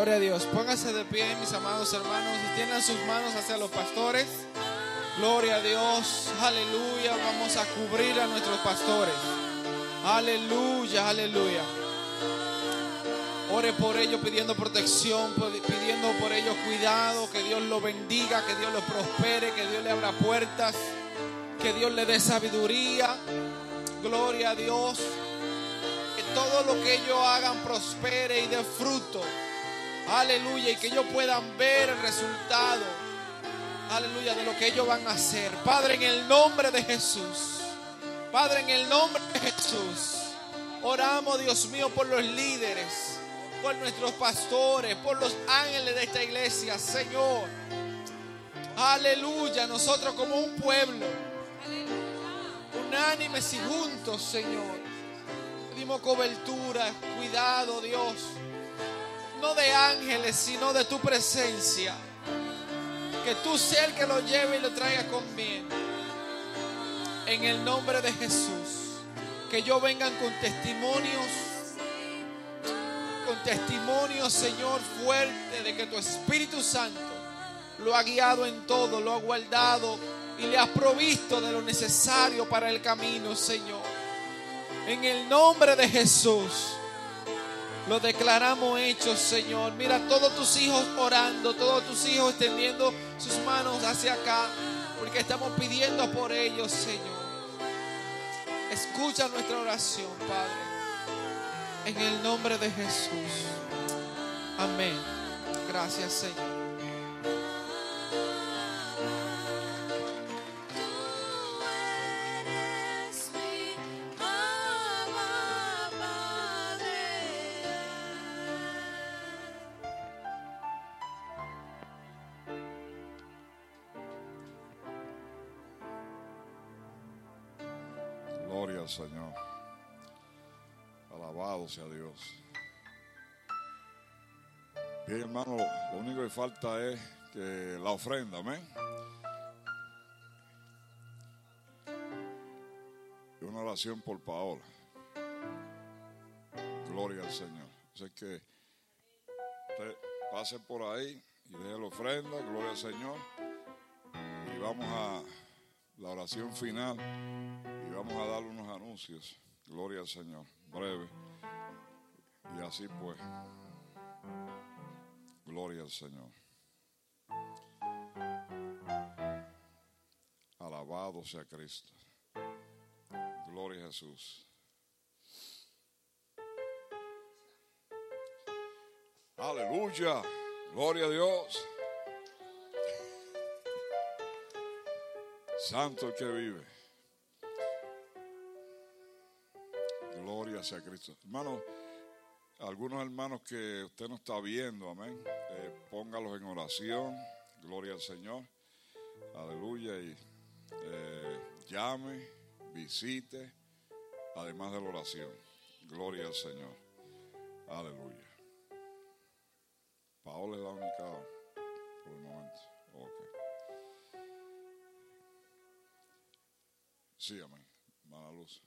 Gloria a Dios. Póngase de pie, mis amados hermanos, y tiendan sus manos hacia los pastores. Gloria a Dios. Aleluya. Vamos a cubrir a nuestros pastores. Aleluya, aleluya. Ore por ellos pidiendo protección, pidiendo por ellos cuidado, que Dios los bendiga, que Dios los prospere, que Dios le abra puertas, que Dios le dé sabiduría. Gloria a Dios. Que todo lo que ellos hagan prospere y dé fruto. Aleluya. Y que ellos puedan ver el resultado. Aleluya. De lo que ellos van a hacer. Padre, en el nombre de Jesús. Padre, en el nombre de Jesús. Oramos, Dios mío, por los líderes. Por nuestros pastores. Por los ángeles de esta iglesia. Señor. Aleluya. Nosotros como un pueblo. Unánimes y juntos, Señor. Pedimos cobertura, cuidado, Dios. No de ángeles, sino de tu presencia. Que tú seas el que lo lleve y lo traiga con bien. En el nombre de Jesús. Que ellos vengan con testimonios. Con testimonios, Señor, fuerte de que tu Espíritu Santo lo ha guiado en todo, lo ha guardado y le has provisto de lo necesario para el camino, Señor. En el nombre de Jesús. Lo declaramos hecho, Señor. Mira todos tus hijos orando, todos tus hijos extendiendo sus manos hacia acá, porque estamos pidiendo por ellos, Señor. Escucha nuestra oración, Padre. En el nombre de Jesús. Amén. Gracias, Señor. Señor. Alabado sea Dios. Bien, hermano, lo único que falta es que la ofrenda, amén. Y una oración por Paola. Gloria al Señor. Así que pase por ahí y deje la ofrenda, gloria al Señor. Y vamos a la oración final y vamos a darle unos anuncios. Gloria al Señor, breve. Y así pues, gloria al Señor. Alabado sea Cristo. Gloria a Jesús. Aleluya. Gloria a Dios. Santo el que vive. Gloria sea Cristo. Hermano, algunos hermanos que usted no está viendo, amén. Eh, póngalos en oración. Gloria al Señor. Aleluya. Y eh, llame, visite, además de la oración. Gloria al Señor. Aleluya. Paola es la única Sí, amén. Mala luz.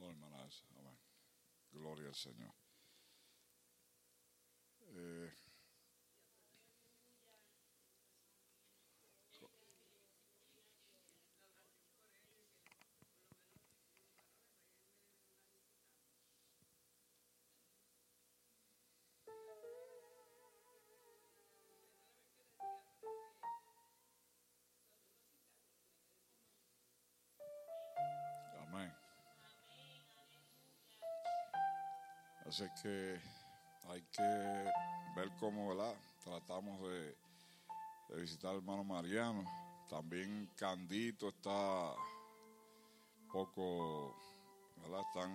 Oh. Gloria al Señor. Eh, Así que hay que ver cómo, ¿verdad? Tratamos de, visitar al hermano Mariano. También Candito está poco, ¿verdad?